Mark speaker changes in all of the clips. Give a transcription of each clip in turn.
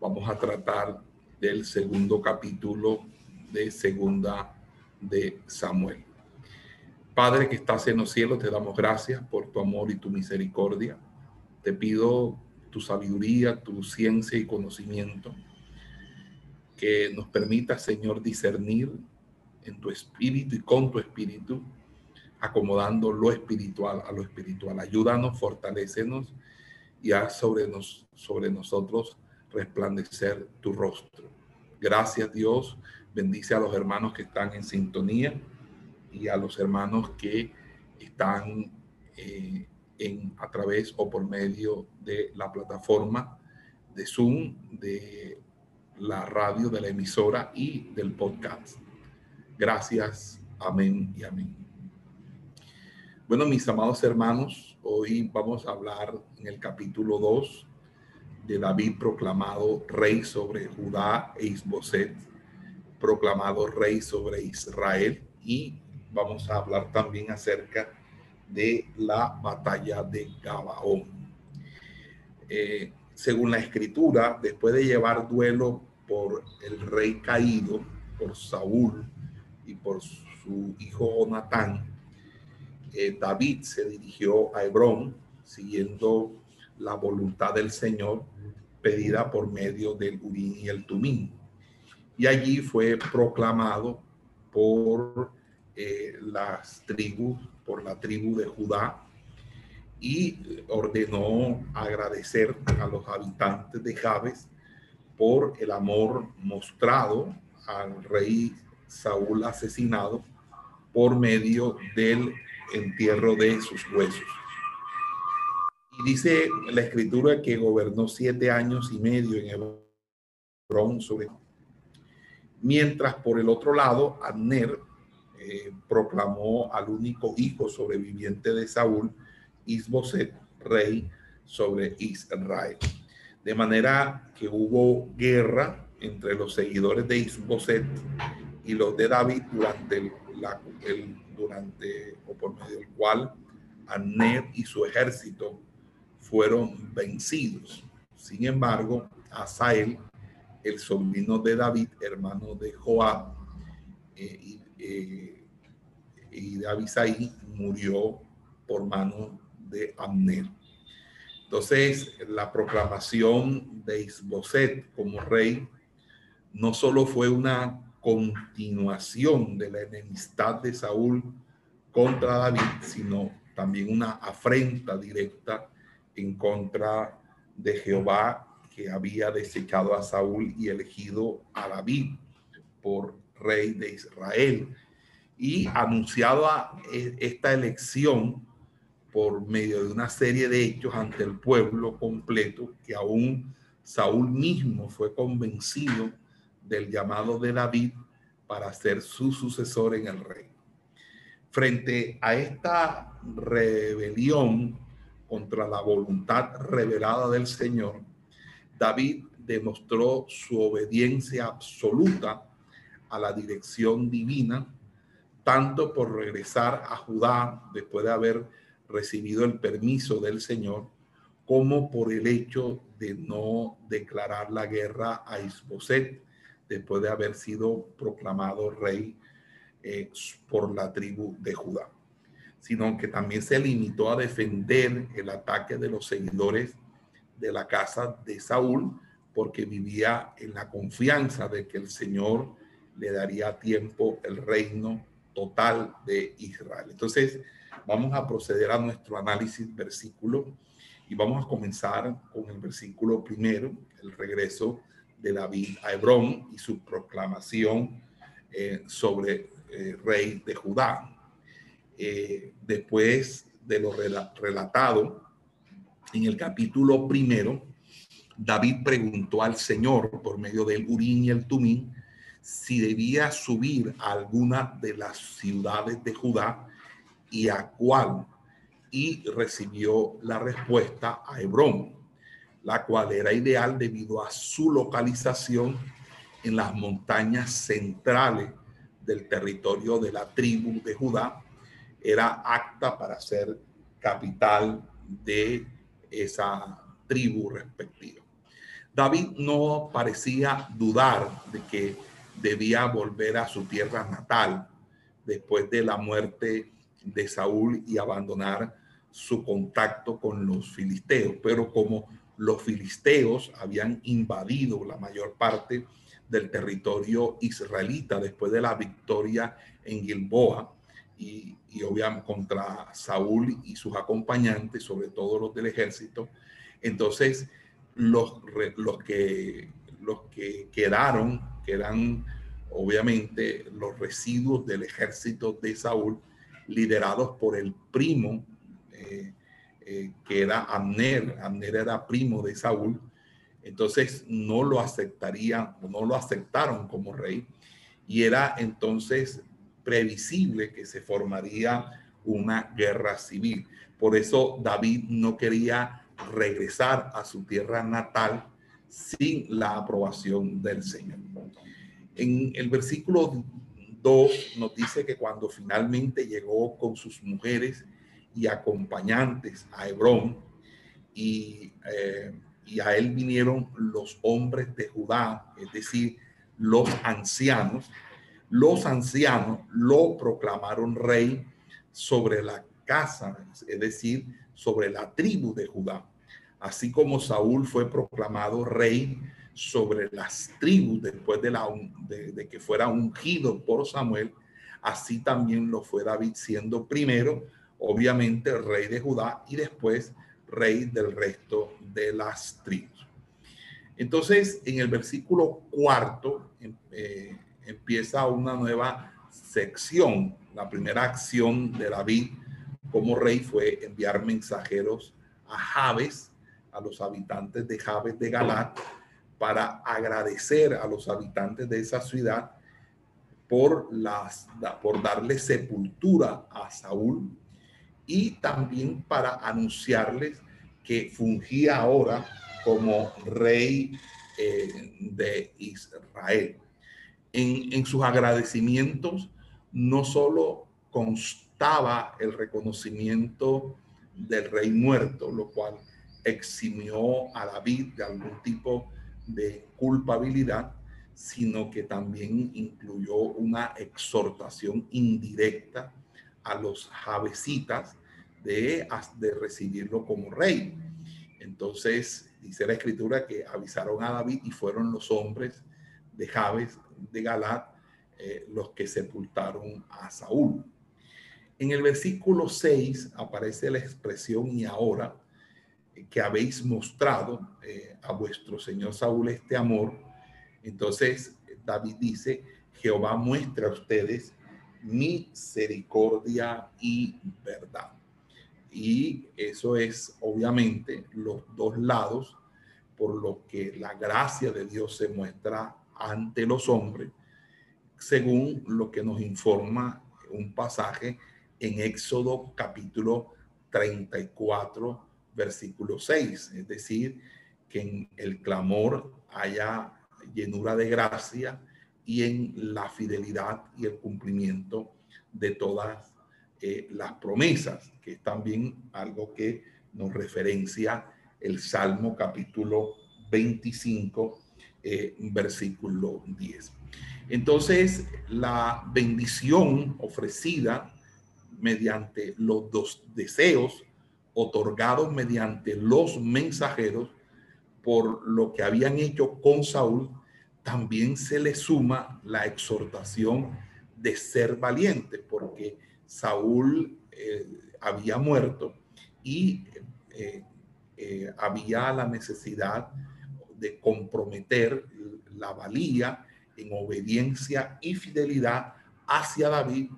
Speaker 1: vamos a tratar del segundo capítulo de Segunda de Samuel. Padre que estás en los cielos, te damos gracias por tu amor y tu misericordia. Te pido tu sabiduría, tu ciencia y conocimiento, que nos permita, Señor, discernir en tu espíritu y con tu espíritu, acomodando lo espiritual a lo espiritual. Ayúdanos, fortalecenos y haz sobre, nos, sobre nosotros resplandecer tu rostro. Gracias Dios, bendice a los hermanos que están en sintonía y a los hermanos que están eh, en, a través o por medio de la plataforma de Zoom, de la radio, de la emisora y del podcast. Gracias, amén y amén. Bueno, mis amados hermanos, hoy vamos a hablar en el capítulo 2 de David proclamado rey sobre Judá e Isboset, proclamado rey sobre Israel y vamos a hablar también acerca de la batalla de Gabaón. Eh, según la escritura, después de llevar duelo por el rey caído, por Saúl y por su hijo Jonatán, eh, David se dirigió a Hebrón siguiendo la voluntad del Señor pedida por medio del Urín y el Tumín. Y allí fue proclamado por eh, las tribus, por la tribu de Judá, y ordenó agradecer a los habitantes de Jabes por el amor mostrado al rey Saúl asesinado por medio del entierro de sus huesos. Y dice la escritura que gobernó siete años y medio en Hebrón sobre. Mientras por el otro lado, Abner eh, proclamó al único hijo sobreviviente de Saúl, Isboset, rey sobre Israel. De manera que hubo guerra entre los seguidores de Isboset y los de David durante el, durante o por medio del cual Abner y su ejército fueron vencidos. Sin embargo, Asael, el sobrino de David, hermano de Joab, eh, y, eh, y de Abisai, murió por mano de Abner. Entonces, la proclamación de Isboset como rey no solo fue una continuación de la enemistad de Saúl contra David, sino también una afrenta directa en contra de Jehová que había desechado a Saúl y elegido a David por rey de Israel y anunciado a e, esta elección por medio de una serie de hechos ante el pueblo completo que aún Saúl mismo fue convencido del llamado de David para ser su sucesor en el rey. Frente a esta rebelión contra la voluntad revelada del Señor, David demostró su obediencia absoluta a la dirección divina, tanto por regresar a Judá después de haber recibido el permiso del Señor, como por el hecho de no declarar la guerra a Isboset después de haber sido proclamado rey eh, por la tribu de Judá sino que también se limitó a defender el ataque de los seguidores de la casa de Saúl, porque vivía en la confianza de que el Señor le daría a tiempo el reino total de Israel. Entonces, vamos a proceder a nuestro análisis versículo y vamos a comenzar con el versículo primero, el regreso de David a Hebrón y su proclamación eh, sobre eh, rey de Judá. Eh, después de lo relatado en el capítulo primero, David preguntó al Señor por medio del Urín y el Tumín si debía subir a alguna de las ciudades de Judá y a cuál. Y recibió la respuesta a Hebrón, la cual era ideal debido a su localización en las montañas centrales del territorio de la tribu de Judá. Era acta para ser capital de esa tribu respectiva. David no parecía dudar de que debía volver a su tierra natal después de la muerte de Saúl y abandonar su contacto con los filisteos. Pero como los filisteos habían invadido la mayor parte del territorio israelita después de la victoria en Gilboa y, y obviamente contra Saúl y sus acompañantes, sobre todo los del ejército, entonces los, los, que, los que quedaron, que eran obviamente los residuos del ejército de Saúl, liderados por el primo, eh, eh, que era Amner. Amner era primo de Saúl. Entonces no lo aceptarían, no lo aceptaron como rey. Y era entonces previsible que se formaría una guerra civil. Por eso David no quería regresar a su tierra natal sin la aprobación del Señor. En el versículo 2 nos dice que cuando finalmente llegó con sus mujeres y acompañantes a Hebrón y, eh, y a él vinieron los hombres de Judá, es decir, los ancianos, los ancianos lo proclamaron rey sobre la casa, es decir, sobre la tribu de Judá. Así como Saúl fue proclamado rey sobre las tribus después de, la, de, que fuera ungido por Samuel, así también lo fue David siendo primero, obviamente, rey de Judá y después rey del resto de las tribus. Entonces, en el versículo cuarto em, eh, empieza una nueva sección. La primera acción de David como rey fue enviar mensajeros a Jabes, a los habitantes de Jabes de Galat, para agradecer a los habitantes de esa ciudad por, las, por darle sepultura a Saúl y también para anunciarles que fungía ahora como rey eh, de Israel. En, sus agradecimientos no solo constaba el reconocimiento del rey muerto, lo cual eximió a David de algún tipo de culpabilidad, sino que también incluyó una exhortación indirecta a los javesitas de, de recibirlo como rey. Entonces, dice la escritura que avisaron a David y fueron los hombres de Jabes de Galat eh, los que sepultaron a Saúl. En el versículo 6 aparece la expresión y ahora, que habéis mostrado eh, a vuestro Señor Saúl este amor. Entonces David dice, Jehová muestra a ustedes misericordia y verdad. Y eso es obviamente los dos lados por lo que la gracia de Dios se muestra ante los hombres, según lo que nos informa un pasaje en Éxodo capítulo 34, versículo 6, es decir, que en el clamor haya llenura de gracia y en la fidelidad y el cumplimiento de todas eh, las promesas, que es también algo que nos referencia el Salmo capítulo 25, eh, versículo 10. Entonces, la bendición ofrecida mediante los dos deseos otorgados mediante los mensajeros por lo que habían hecho con Saúl, también se le suma la exhortación de ser valiente, porque Saúl eh, había muerto y eh, había la necesidad de comprometer la valía en obediencia y fidelidad hacia David,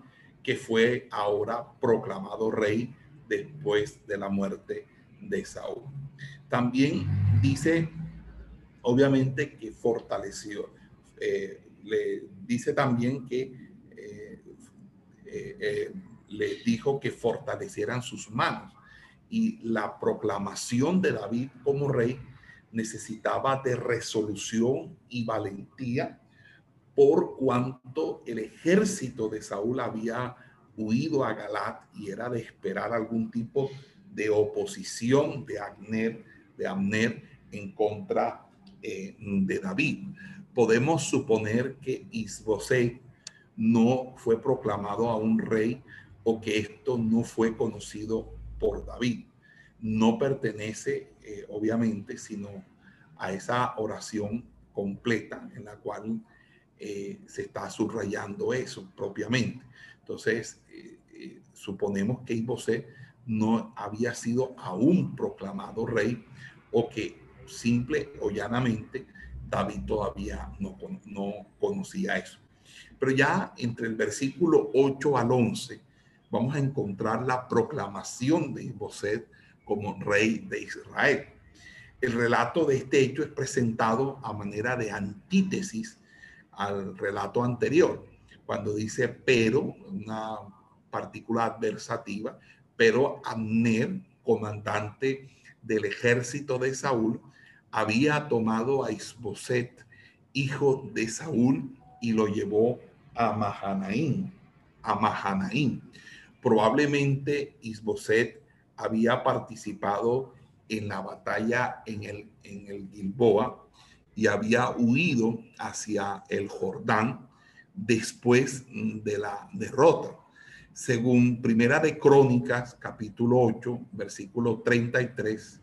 Speaker 1: que fue ahora proclamado rey después de la muerte de Saúl. También dice obviamente que fortaleció. Eh, le dice también que eh, eh, le dijo que fortalecieran sus manos. Y la proclamación de David como rey necesitaba de resolución y valentía por cuanto el ejército de Saúl había huido a Galat y era de esperar algún tipo de oposición de Abner, de Abner en contra eh, de David. Podemos suponer que Isboset no fue proclamado a un rey o que esto no fue conocido por David. No pertenece, eh, obviamente, sino a esa oración completa en la cual eh, se está subrayando eso propiamente. Entonces, suponemos que Isboset no había sido aún proclamado rey o que simple o llanamente David todavía no, no conocía eso. Pero ya entre el versículo 8 al 11 vamos a encontrar la proclamación de Isboset como rey de Israel. El relato de este hecho es presentado a manera de antítesis al relato anterior, cuando dice pero, una partícula adversativa, pero Amner, comandante del ejército de Saúl, había tomado a Isboset, hijo de Saúl, y lo llevó a Mahanaín, a Mahanaín. Probablemente Isboset había participado en la batalla en el, en el Gilboa y había huido hacia el Jordán después de la derrota. Según Primera de Crónicas, capítulo 8, versículo 33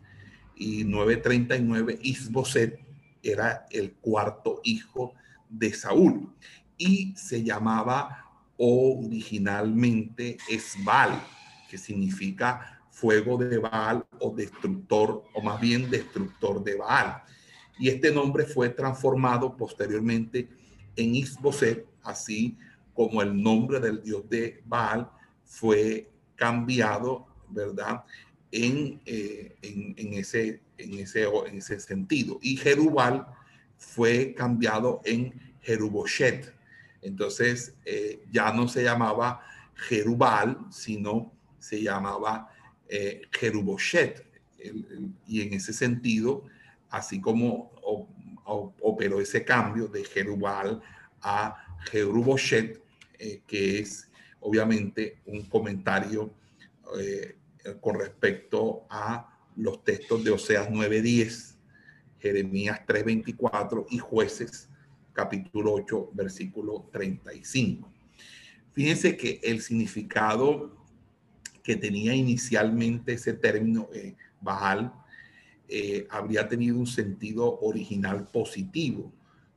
Speaker 1: y 939, Isboset era el cuarto hijo de Saúl y se llamaba originalmente Esbal, que significa fuego de Baal o destructor, o más bien destructor de Baal. Y este nombre fue transformado posteriormente en Isboset, así como el nombre del dios de Baal fue cambiado, ¿verdad? En, eh, en, ese, en, ese, en ese sentido. Y Jerubal fue cambiado en Jeruboshet. Entonces eh, ya no se llamaba Jerubal, sino se llamaba eh, Jeruboshet. y en ese sentido, así como operó ese cambio de Jerubal a Jeruboshet, eh, que es obviamente un comentario eh, con respecto a los textos de Oseas 9.10, Jeremías 3.24 y jueces capítulo 8, versículo 35. Fíjense que el significado que tenía inicialmente ese término eh, Baal habría tenido un sentido original positivo,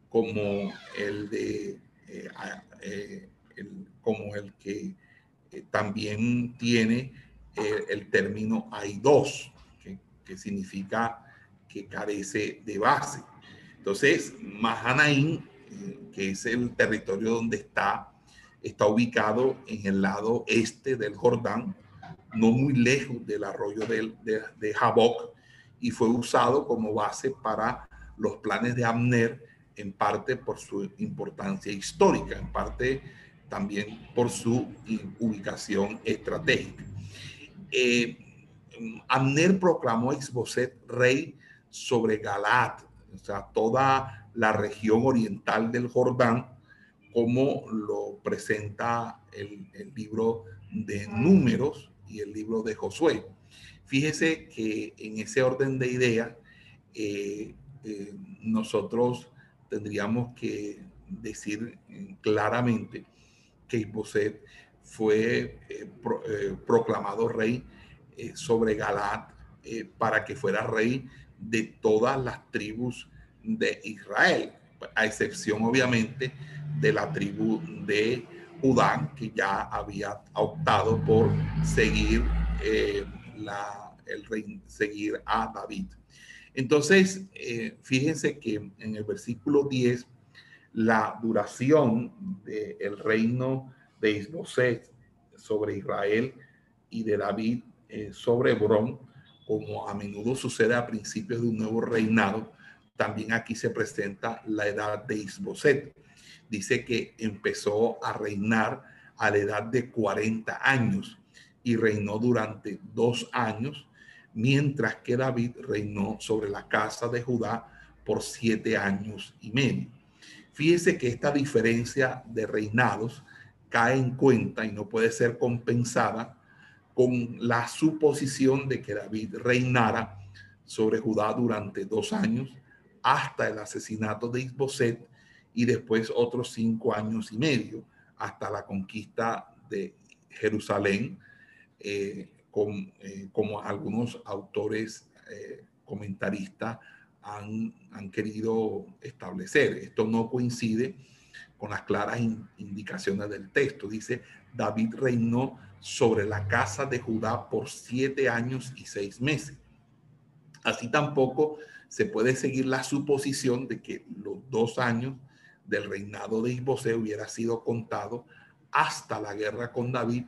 Speaker 1: como el de eh, como el que eh, también tiene eh, el término hay dos, que, que, significa que carece de base. Entonces, Mahanaim, que es el territorio donde está, está ubicado en el lado este del Jordán, no muy lejos del arroyo de, de, de Jaboc, y fue usado como base para los planes de Abner en parte por su importancia histórica, en parte también por su ubicación estratégica. Eh, Amner proclamó a Isboset rey sobre Galat, o sea, toda la región oriental del Jordán, como lo presenta el, libro de Números y el libro de Josué. Fíjese que en ese orden de ideas, eh, eh, nosotros tendríamos que decir claramente que Isboset fue eh, eh, proclamado rey eh, sobre Galat para que fuera rey de todas las tribus de Israel, a excepción obviamente de la tribu de Judá, que ya había optado por seguir, la, el rey, seguir a David. Entonces, eh, fíjense que en el versículo 10, la duración del reino de Isboset sobre Israel y de David eh, sobre Hebrón, como a menudo sucede a principios de un nuevo reinado, también aquí se presenta la edad de Isboset. Dice que empezó a reinar a la edad de 40 años y reinó durante dos años, mientras que David reinó sobre la casa de Judá por siete años y medio. Fíjese que esta diferencia de reinados cae en cuenta y no puede ser compensada con la suposición de que David reinara sobre Judá durante dos años hasta el asesinato de Isboset y después otros cinco años y medio hasta la conquista de Jerusalén, eh, eh, como algunos autores eh, comentaristas han, han, querido establecer. Esto no coincide con las claras indicaciones del texto. Dice, David reinó sobre la casa de Judá por siete años y seis meses. Así tampoco se puede seguir la suposición de que los dos años del reinado de Isbosé hubiera sido contado hasta la guerra con David,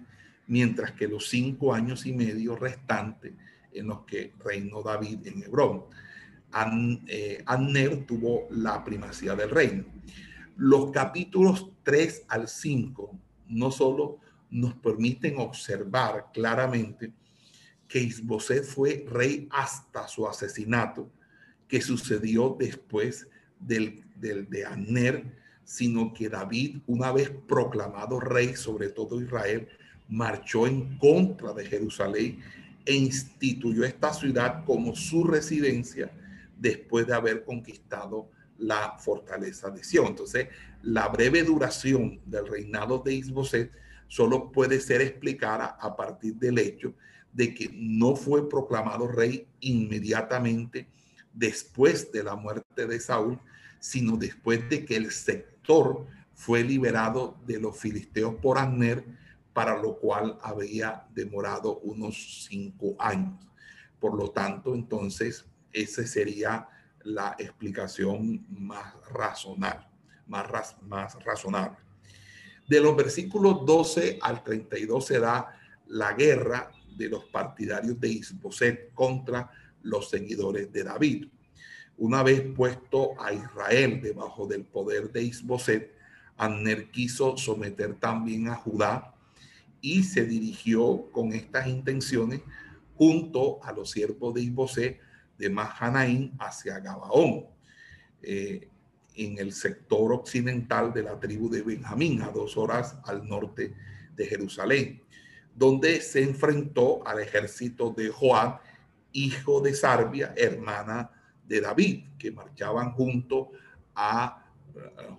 Speaker 1: mientras que los cinco años y medio restantes en los que reinó David en Hebrón. An, eh, tuvo la primacía del reino. Los capítulos 3 al 5 no solo nos permiten observar claramente que Isboset fue rey hasta su asesinato, que sucedió después del, del de Aner, sino que David, una vez proclamado rey sobre todo Israel, marchó en contra de Jerusalén e instituyó esta ciudad como su residencia después de haber conquistado la fortaleza de Sion. Entonces, la breve duración del reinado de Isboset solo puede ser explicada a partir del hecho de que no fue proclamado rey inmediatamente después de la muerte de Saúl, sino después de que el sector fue liberado de los filisteos por Abner, para lo cual había demorado unos cinco años. Por lo tanto, entonces, esa sería la explicación más razonable, más, más razonable. De los versículos 12 al 32 se da la guerra de los partidarios de Isboset contra los seguidores de David. Una vez puesto a Israel debajo del poder de Isboset, Anner quiso someter también a Judá y se dirigió con estas intenciones junto a los siervos de Isboset de Mahanaim hacia Gabaón. Eh, en el sector occidental de la tribu de Benjamín, a dos horas al norte de Jerusalén, donde se enfrentó al ejército de Joab, hijo de Sarbia, hermana de David, que marchaban junto a,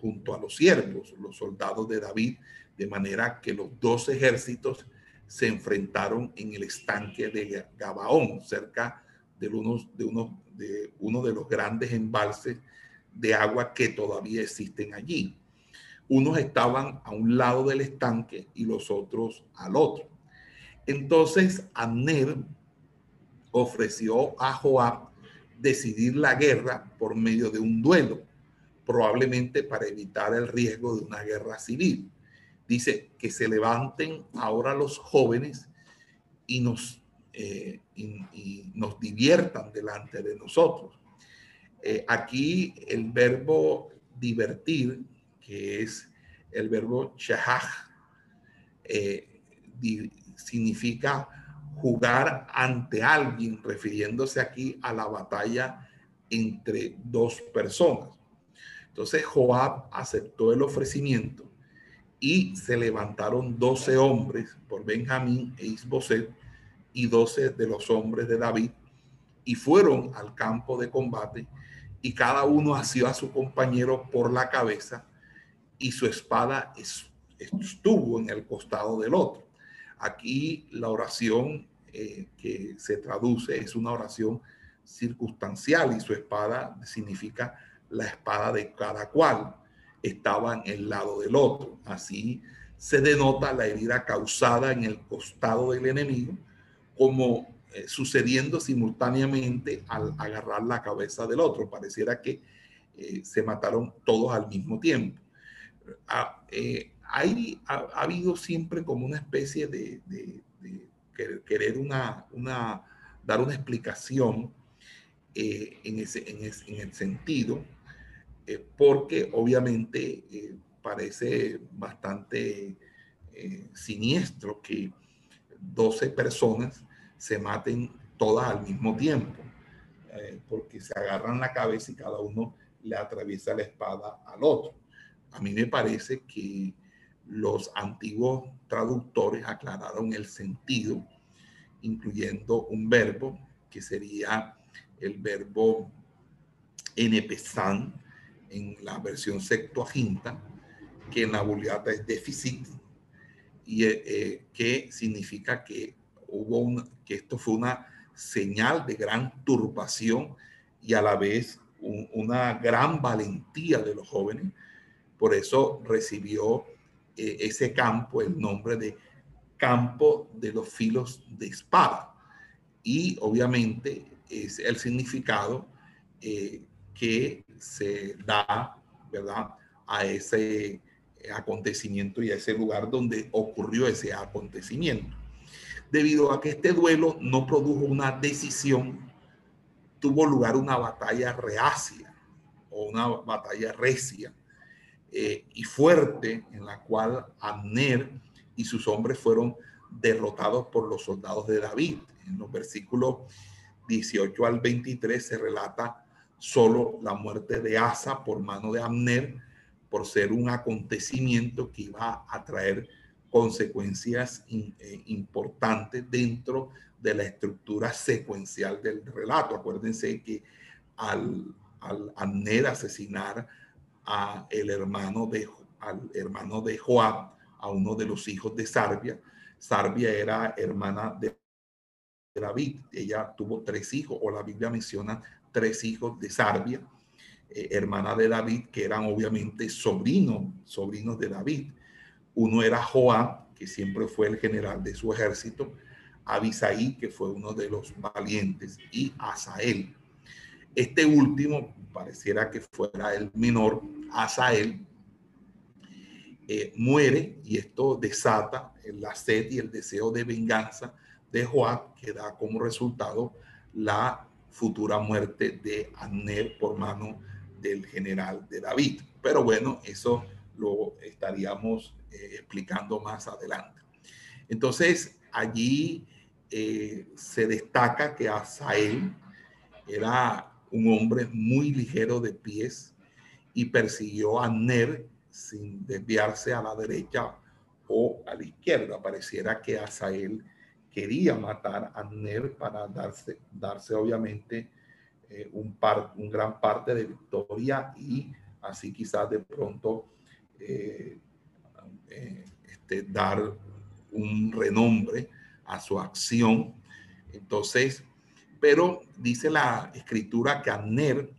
Speaker 1: junto a los siervos, los soldados de David, de manera que los dos ejércitos se enfrentaron en el estanque de Gabaón, cerca de, uno, de, uno, de uno de los grandes embalses de agua que todavía existen allí. Unos estaban a un lado del estanque y los otros al otro. Entonces Abner ofreció a Joab decidir la guerra por medio de un duelo, probablemente para evitar el riesgo de una guerra civil. Dice que se levanten ahora los jóvenes y nos, eh, y nos diviertan delante de nosotros eh, aquí el verbo divertir, que es el verbo shahaj, eh, significa jugar ante alguien, refiriéndose aquí a la batalla entre dos personas. Entonces Joab aceptó el ofrecimiento y se levantaron doce hombres por Benjamín e Isboset y doce de los hombres de David y fueron al campo de combate y cada uno asió a su compañero por la cabeza y su espada estuvo en el costado del otro. Aquí la oración eh, que se traduce es una oración circunstancial y su espada significa la espada de cada cual estaba en el lado del otro. Así se denota la herida causada en el costado del enemigo como eh, sucediendo simultáneamente al agarrar la cabeza del otro. Pareciera que eh, se mataron todos al mismo tiempo. Ah, hay, ha, habido siempre como una especie de, de, querer una, una, dar una explicación eh, en, ese, en, en, el sentido, eh, porque obviamente eh, parece bastante siniestro que 12 personas se maten todas al mismo tiempo, porque se agarran la cabeza y cada uno le atraviesa la espada al otro. A mí me parece que los antiguos traductores aclararon el sentido, incluyendo un verbo que sería el verbo enpesan en la versión Septuaginta, que en la Vulgata es déficit, y eh, eh, que significa que hubo que esto fue una señal de gran turbación y a la vez una gran valentía de los jóvenes. Por eso recibió eh, ese campo el nombre de campo de los filos de espada. Y obviamente es el significado eh, que se da, ¿verdad? A ese acontecimiento y a ese lugar donde ocurrió ese acontecimiento. Debido a que este duelo no produjo una decisión, tuvo lugar una batalla reacia o una batalla recia eh, y fuerte en la cual Abner y sus hombres fueron derrotados por los soldados de David. En los versículos 18 al 23 se relata solo la muerte de Asa por mano de Abner, por ser un acontecimiento que iba a traer consecuencias eh, importantes dentro de la estructura secuencial del relato. Acuérdense que al, al asesinar el hermano de, al hermano de Joab, a uno de los hijos de Sarbia, Sarbia era hermana de David. Ella tuvo tres hijos, o la Biblia menciona tres hijos de Sarbia, eh, hermana de David, que eran obviamente sobrinos, sobrinos de David. Uno era Joab, que siempre fue el general de su ejército, Abisaí, que fue uno de los valientes, y Asael. Este último pareciera que fuera el menor, Asael, eh, muere y esto desata la sed y el deseo de venganza de Joab, que da como resultado la futura muerte de Abner por mano del general de David. Pero bueno, eso lo estaríamos eh, explicando más adelante. Entonces, allí eh, se destaca que Asael era un hombre muy ligero de pies y persiguió a Ner sin desviarse a la derecha o a la izquierda. Pareciera que Asael quería matar a Ner para darse, darse obviamente eh, un, par, un gran parte de victoria y así quizás de pronto eh, eh, este, dar un renombre a su acción. Entonces, pero dice la escritura que Abner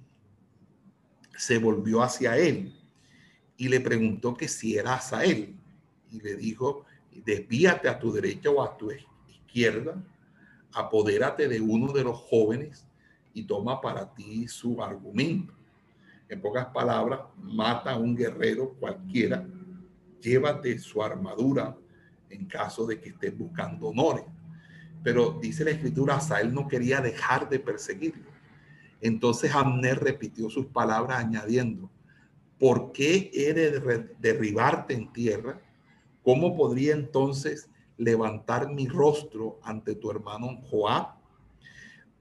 Speaker 1: se volvió hacia él y le preguntó que si era Asael. Y le dijo, desvíate a tu derecha o a tu izquierda, apodérate de uno de los jóvenes y toma para ti su argumento. En pocas palabras, mata a un guerrero cualquiera, llévate su armadura en caso de que estés buscando honores. Pero dice la escritura, Asael no quería dejar de perseguirlo. Entonces Amner repitió sus palabras añadiendo, ¿por qué he de derribarte en tierra? ¿Cómo podría entonces levantar mi rostro ante tu hermano Joab?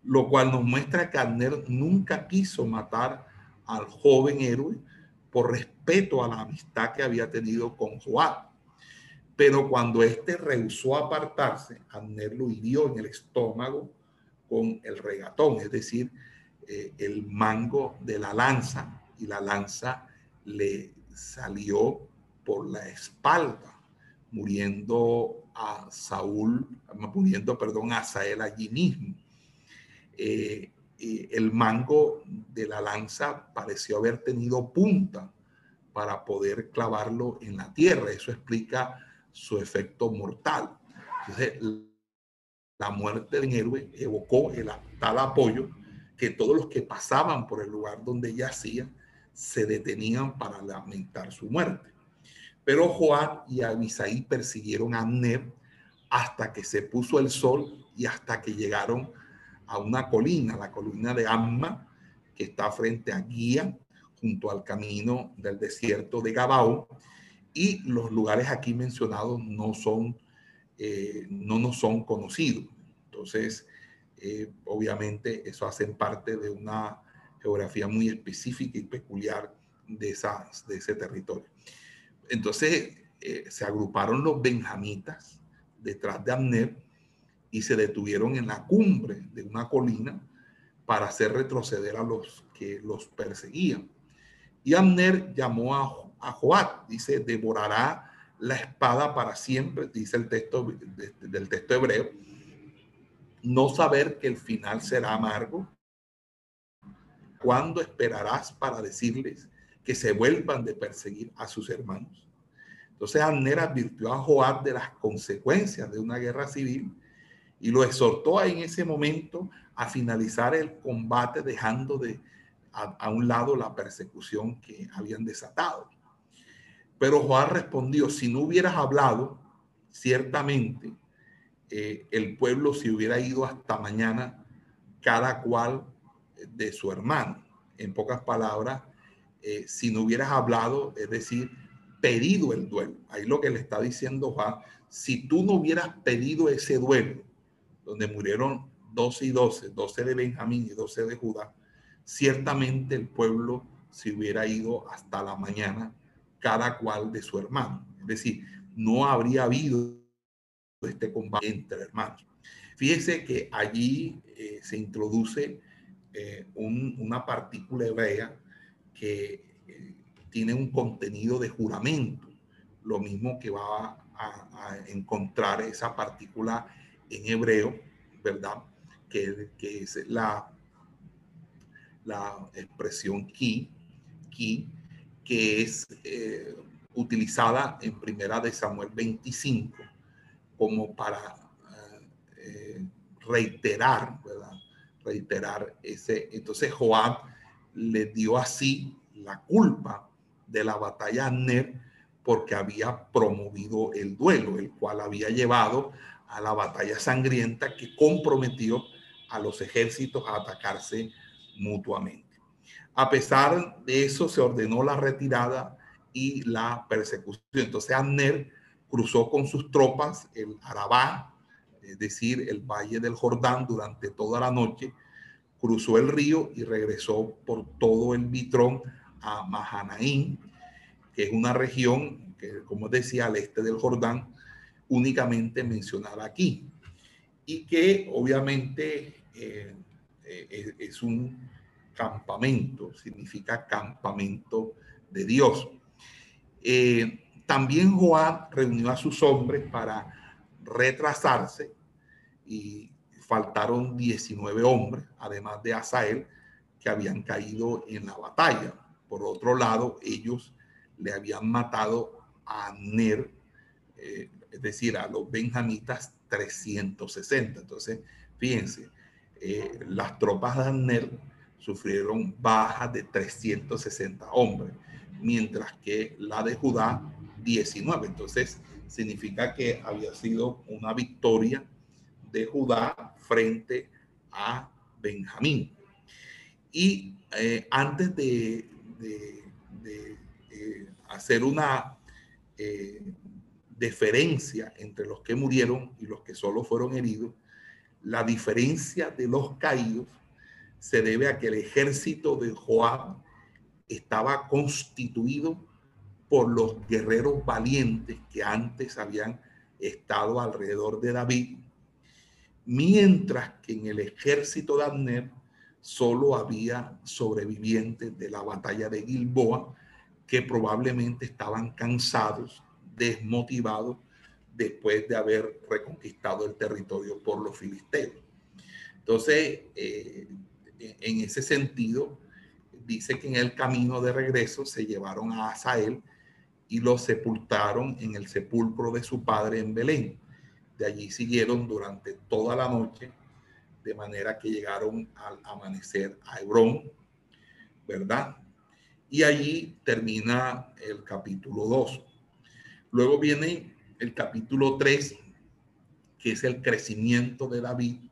Speaker 1: Lo cual nos muestra que Abner nunca quiso matar al joven héroe por respeto a la amistad que había tenido con Joab. Pero cuando éste rehusó apartarse, Abner lo hirió en el estómago con el regatón, es decir, eh, el mango de la lanza, y la lanza le salió por la espalda, muriendo a Saúl, muriendo, perdón, a Sael allí mismo. Eh, el mango de la lanza pareció haber tenido punta para poder clavarlo en la tierra. Eso explica su efecto mortal. Entonces, la muerte del héroe evocó el tal apoyo que todos los que pasaban por el lugar donde yacía se detenían para lamentar su muerte. Pero Joab y Abisaí persiguieron a Abner hasta que se puso el sol y hasta que llegaron a una colina, la colina de Amma, que está frente a Guía, junto al camino del desierto de Gabao. Y los lugares aquí mencionados no son, eh, no nos son conocidos. Entonces, eh, obviamente, eso hace parte de una geografía muy específica y peculiar de, de ese territorio. Entonces, eh, se agruparon los benjamitas detrás de Abner y se detuvieron en la cumbre de una colina para hacer retroceder a los que los perseguían. Y Abner llamó a, a Joab, dice, devorará la espada para siempre, dice el texto del texto hebreo, no saber que el final será amargo. ¿Cuándo esperarás para decirles que se vuelvan de perseguir a sus hermanos? Entonces Abner advirtió a Joab de las consecuencias de una guerra civil y lo exhortó en ese momento a finalizar el combate dejando de a, un lado la persecución que habían desatado. Pero Joab respondió, si no hubieras hablado, ciertamente eh, el pueblo se hubiera ido hasta mañana, cada cual de su hermano. En pocas palabras, eh, si no hubieras hablado, es decir, pedido el duelo. Ahí lo que le está diciendo Juan, si tú no hubieras pedido ese duelo, donde murieron 12 y 12, 12 de Benjamín y 12 de Judá, ciertamente el pueblo se hubiera ido hasta la mañana, cada cual de su hermano. Es decir, no habría habido este combate entre hermanos. Fíjese que allí eh, se introduce eh, una partícula hebrea que eh, tiene un contenido de juramento, lo mismo que va a, encontrar esa partícula en hebreo, ¿verdad? Que, es la, la expresión ki, ki, que es eh, utilizada en primera de Samuel 25 como para eh, reiterar, ¿verdad? Reiterar ese. Entonces Joab le dio así la culpa de la batalla Ner porque había promovido el duelo, el cual había llevado a la batalla sangrienta que comprometió a los ejércitos a atacarse mutuamente. A pesar de eso, se ordenó la retirada y la persecución. Entonces, Abner cruzó con sus tropas el Arabá, es decir, el Valle del Jordán, durante toda la noche, cruzó el río y regresó por todo el Bitrón a Mahanaín, que es una región que, como decía, al este del Jordán, únicamente mencionada aquí, y que obviamente eh, eh, es un campamento, significa campamento de Dios. Eh, también Joab reunió a sus hombres para retrasarse y faltaron 19 hombres, además de Asael, que habían caído en la batalla. Por otro lado, ellos le habían matado a Ner, eh, es decir, a los benjamitas 360. Entonces, fíjense, eh, las tropas de Ner sufrieron bajas de 360 hombres, mientras que la de Judá 19. Entonces, significa que había sido una victoria de Judá frente a Benjamín. Y eh, antes de, eh, hacer una eh, deferencia entre los que murieron y los que solo fueron heridos, la diferencia de los caídos se debe a que el ejército de Joab estaba constituido por los guerreros valientes que antes habían estado alrededor de David, mientras que en el ejército de Abner solo había sobrevivientes de la batalla de Gilboa que probablemente estaban cansados, desmotivados después de haber reconquistado el territorio por los filisteos. Entonces, eh, en ese sentido, dice que en el camino de regreso se llevaron a Asael y lo sepultaron en el sepulcro de su padre en Belén. De allí siguieron durante toda la noche, de manera que llegaron al amanecer a Hebrón, ¿verdad? Y allí termina el capítulo 2. Luego viene el capítulo 3, que es el crecimiento de David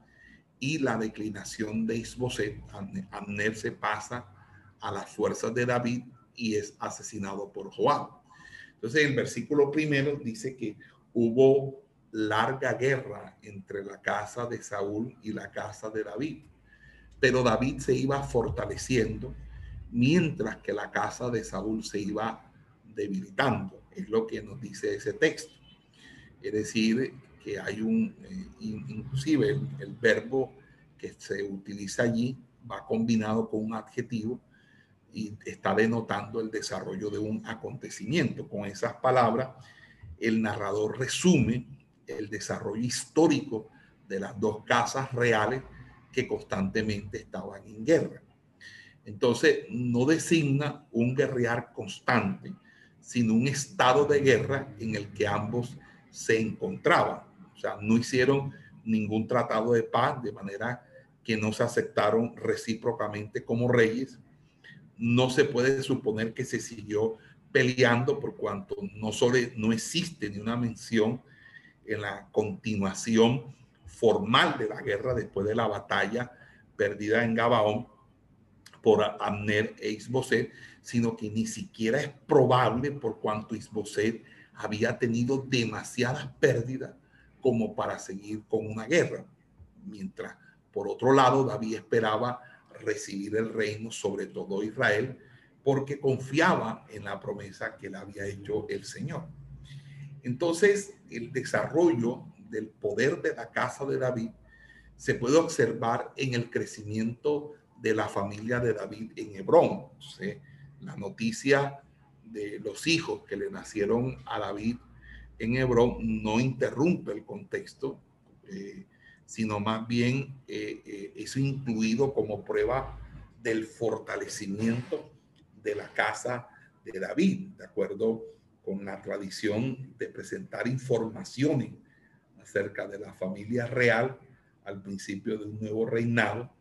Speaker 1: y la declinación de Isboset. Abner se pasa a las fuerzas de David y es asesinado por Joab. Entonces el versículo primero dice que hubo larga guerra entre la casa de Saúl y la casa de David, pero David se iba fortaleciendo mientras que la casa de Saúl se iba debilitando, es lo que nos dice ese texto. Es decir, que hay un, eh, inclusive el, verbo que se utiliza allí va combinado con un adjetivo y está denotando el desarrollo de un acontecimiento. Con esas palabras, el narrador resume el desarrollo histórico de las dos casas reales que constantemente estaban en guerra. Entonces, no designa un guerrear constante, sino un estado de guerra en el que ambos se encontraban. Sea, no hicieron ningún tratado de paz, de manera que no se aceptaron recíprocamente como reyes. No se puede suponer que se siguió peleando por cuanto no solo no existe ni una mención en la continuación formal de la guerra después de la batalla perdida en Gabaón por Amner e Isboset, sino que ni siquiera es probable por cuanto Isboset había tenido demasiadas pérdidas como para seguir con una guerra. Mientras, por otro lado, David esperaba recibir el reino, sobre todo Israel, porque confiaba en la promesa que le había hecho el Señor. Entonces, el desarrollo del poder de la casa de David se puede observar en el crecimiento de la familia de David en Hebrón. la noticia de los hijos que le nacieron a David en Hebrón no interrumpe el contexto, eh, sino más bien eh, eh, es incluido como prueba del fortalecimiento de la casa de David, de acuerdo con la tradición de presentar informaciones acerca de la familia real al principio de un nuevo reinado.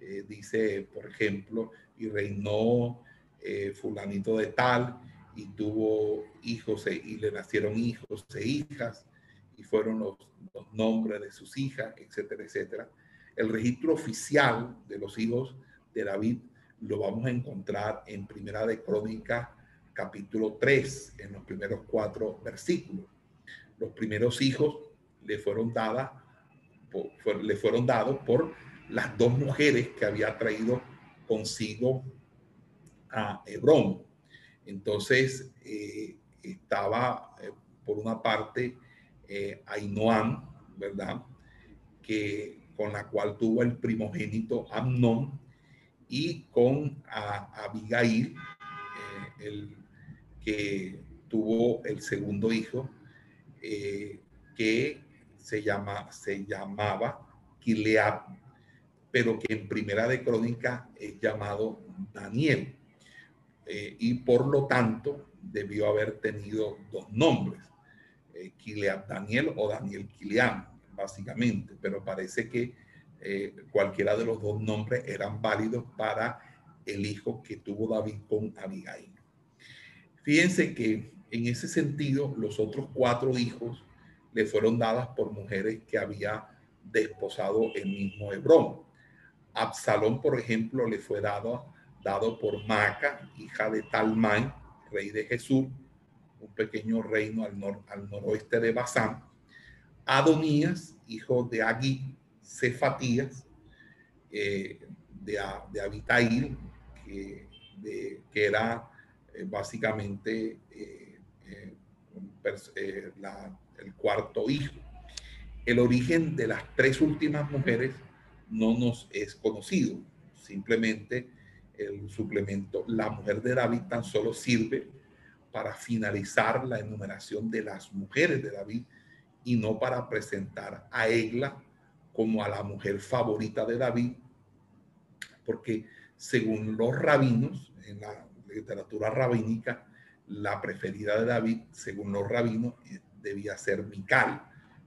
Speaker 1: Eh, dice, por ejemplo, y reinó eh, fulanito de tal y tuvo hijos e, y le nacieron hijos e hijas y fueron los, nombres de sus hijas, etcétera, etcétera. El registro oficial de los hijos de David lo vamos a encontrar en Primera de Crónicas capítulo 3, en los primeros cuatro versículos. Los primeros hijos le fueron dadas, le fueron dados por las dos mujeres que había traído consigo a Hebrón. Entonces eh, estaba eh, por una parte eh, Ainoam, ¿verdad? Que con la cual tuvo el primogénito Amnón y con Abigail, el que tuvo el segundo hijo, eh, que se, llama, se llamaba Kileab, pero que en Primera de Crónica es llamado Daniel. Eh, y por lo tanto debió haber tenido dos nombres, eh, Daniel o Daniel Kileab, básicamente, pero parece que eh, cualquiera de los dos nombres eran válidos para el hijo que tuvo David con Abigail. Fíjense que en ese sentido los otros cuatro hijos le fueron dadas por mujeres que había desposado el mismo Hebrón. Absalón, por ejemplo, le fue dado, dado por Maca, hija de Talmán, rey de Jesús, un pequeño reino al, noroeste de Basán. Adonías, hijo de Agui, Cefatías, eh, de, de Abitail, que, era eh, básicamente eh, el cuarto hijo. El origen de las tres últimas mujeres no nos es conocido. Simplemente el suplemento, la mujer de David tan solo sirve para finalizar la enumeración de las mujeres de David y no para presentar a Egla como a la mujer favorita de David, porque según los rabinos, en la literatura rabínica, la preferida de David, según los rabinos, eh, debía ser Mical,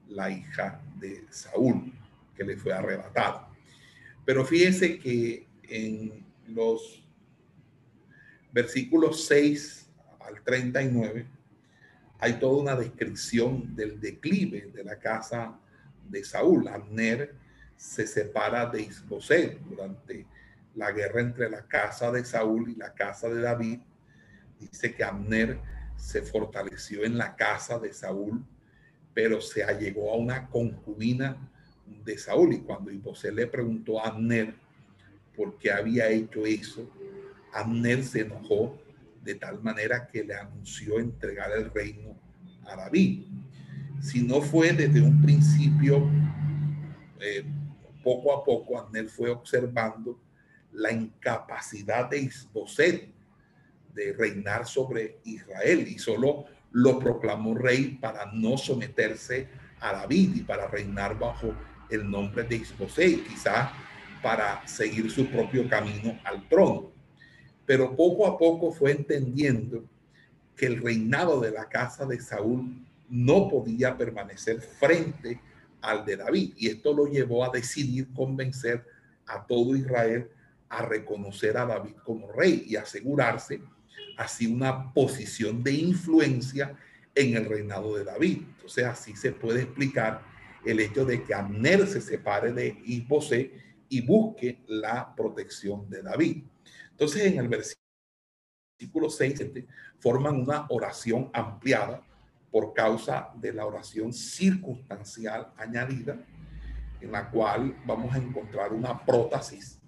Speaker 1: la hija de Saúl, que le fue arrebatada. Pero fíjese que en los versículos 6 al 39 hay toda una descripción del declive de la casa de Saúl. Abner se separa de Isboset durante la guerra entre la casa de Saúl y la casa de David. Dice que Abner se fortaleció en la casa de Saúl, pero se allegó a una concubina de Saúl. Y cuando Isboset le preguntó a Abner por qué había hecho eso, Abner se enojó de tal manera que le anunció entregar el reino a David. Si no fue desde un principio, eh, poco a poco, Abner fue observando la incapacidad de Isboset de reinar sobre Israel y solo lo proclamó rey para no someterse a David y para reinar bajo el nombre de Isboset, quizá para seguir su propio camino al trono. Pero poco a poco fue entendiendo que el reinado de la casa de Saúl no podía permanecer frente al de David. Y esto lo llevó a decidir convencer a todo Israel a reconocer a David como rey y asegurarse así una posición de influencia en el reinado de David. Entonces así se puede explicar el hecho de que Abner se separe de Isbosé y busque la protección de David. Entonces en el versículo 6 forman una oración ampliada por causa de la oración circunstancial añadida, en la cual vamos a encontrar una prótesis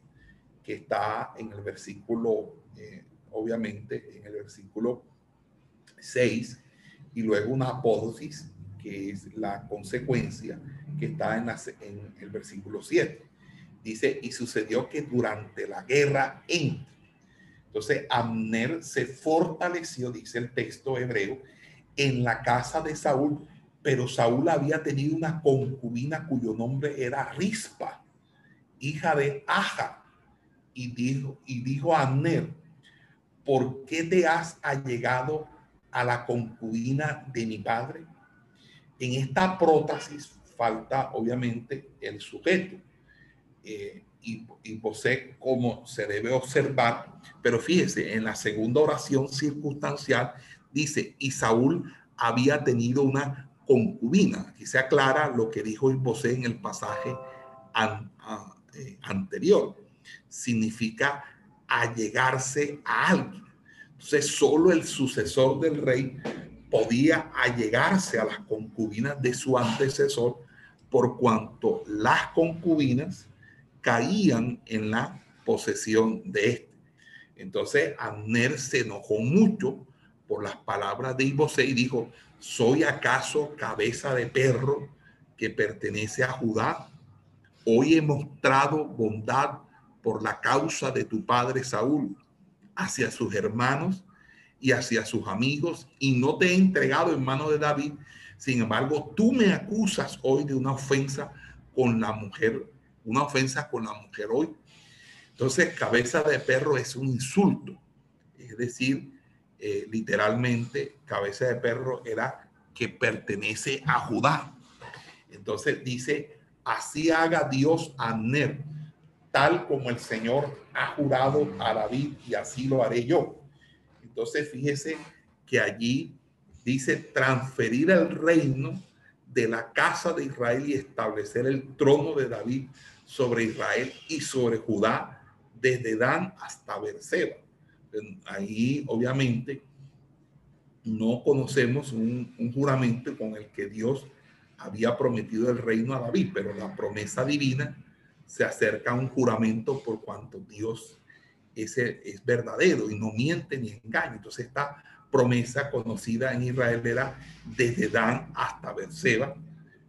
Speaker 1: que está en el versículo, eh, obviamente, en el versículo 6, y luego una apódosis, que es la consecuencia que está en, en el versículo 7. Dice, y sucedió que durante la guerra entre. Entonces, Amner se fortaleció, dice el texto hebreo, en la casa de Saúl, pero Saúl había tenido una concubina cuyo nombre era Rispa, hija de Aja, y dijo, y dijo a Abner, ¿por qué te has allegado a la concubina de mi padre? En esta prótesis falta obviamente el sujeto eh, y, y posee como se debe observar, pero fíjese, en la segunda oración circunstancial dice, y Saúl había tenido una concubina. Aquí se aclara lo que dijo Isbosé en el pasaje eh, anterior significa allegarse a alguien. Entonces, solo el sucesor del rey podía allegarse a las concubinas de su antecesor por cuanto las concubinas caían en la posesión de este. Entonces, Abner se enojó mucho por las palabras de Ibosé y dijo, ¿soy acaso cabeza de perro que pertenece a Judá? Hoy he mostrado bondad por la causa de tu padre Saúl hacia sus hermanos y hacia sus amigos y no te he entregado en mano de David. Sin embargo, tú me acusas hoy de una ofensa con la mujer, una ofensa con la mujer hoy. Entonces, cabeza de perro es un insulto. Es decir, eh, literalmente, cabeza de perro era que pertenece a Judá. Entonces dice, así haga Dios a Ner tal como el Señor ha jurado a David y así lo haré yo. Entonces fíjese que allí dice transferir el reino de la casa de Israel y establecer el trono de David sobre Israel y sobre Judá desde Dan hasta Berseba. Ahí obviamente no conocemos un, juramento con el que Dios había prometido el reino a David, pero la promesa divina se acerca a un juramento por cuanto Dios es, es verdadero y no miente ni engaña. Entonces esta promesa conocida en Israel era desde Dan hasta Berseba,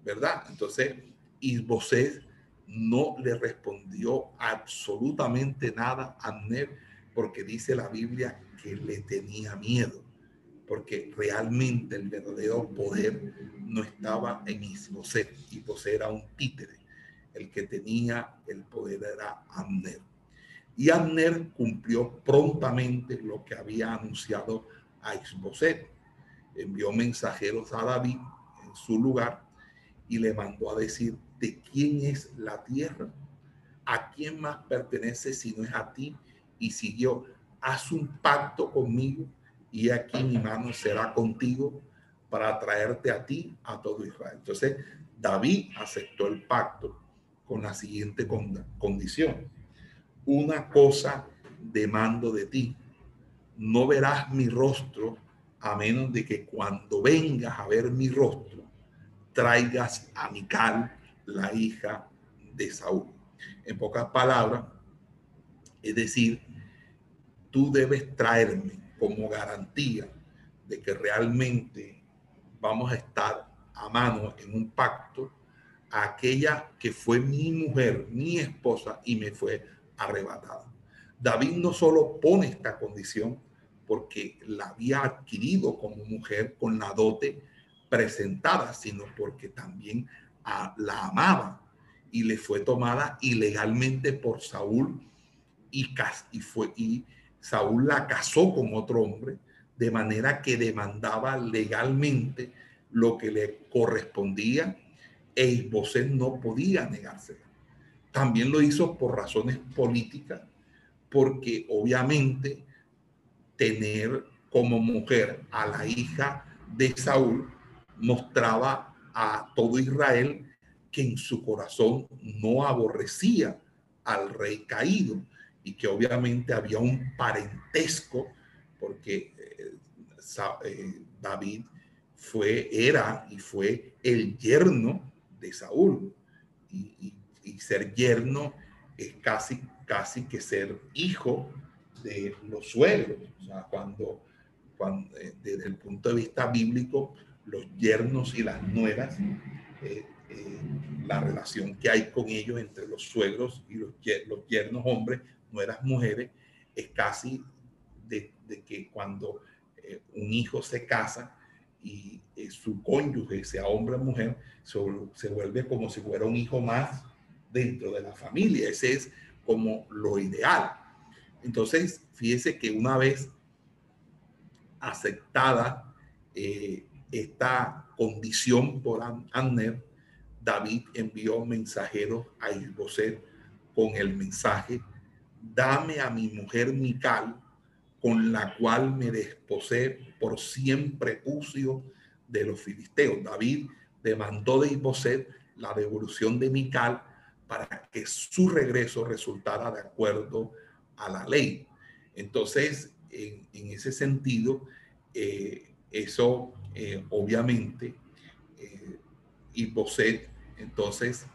Speaker 1: ¿verdad? Entonces Isboset no le respondió absolutamente nada a Abner porque dice la Biblia que le tenía miedo, porque realmente el verdadero poder no estaba en Isboset. Isboset era un títere el que tenía el poder era Abner. Y Abner cumplió prontamente lo que había anunciado a Isboset. Envió mensajeros a David en su lugar y le mandó a decir, ¿de quién es la tierra? ¿A quién más pertenece si no es a ti? Y siguió, haz un pacto conmigo y aquí mi mano será contigo para traerte a ti, a todo Israel. Entonces, David aceptó el pacto con la siguiente condición. Una cosa demando de ti, no verás mi rostro a menos de que cuando vengas a ver mi rostro, traigas a Mical, la hija de Saúl. En pocas palabras, es decir, tú debes traerme como garantía de que realmente vamos a estar a mano en un pacto a aquella que fue mi mujer, mi esposa y me fue arrebatada. David no solo pone esta condición porque la había adquirido como mujer con la dote presentada, sino porque también la amaba y le fue tomada ilegalmente por Saúl y, y, fue, y Saúl la casó con otro hombre, de manera que demandaba legalmente lo que le correspondía e Isboset no podía negársela. También lo hizo por razones políticas, porque obviamente tener como mujer a la hija de Saúl mostraba a todo Israel que en su corazón no aborrecía al rey caído y que obviamente había un parentesco porque eh, eh, David fue, era y fue el yerno de Saúl. Y, ser yerno es casi, casi que ser hijo de los suegros. O sea, cuando, cuando eh, desde el punto de vista bíblico, los yernos y las nueras, eh, eh, la relación que hay con ellos entre los suegros y los, yernos hombres, nueras mujeres, es casi de, que cuando un hijo se casa, y su cónyuge, sea hombre o mujer, se, vuelve como si fuera un hijo más dentro de la familia. Ese es como lo ideal. Entonces, fíjese que una vez aceptada eh, esta condición por Anner, David envió mensajeros a Isboset con el mensaje, dame a mi mujer Mical, con la cual me desposé por siempre prepucio de los filisteos. David demandó de Isboset la devolución de Mical para que su regreso resultara de acuerdo a la ley. Entonces, en, ese sentido, eh, eso eh, obviamente, eh, Isboset, entonces,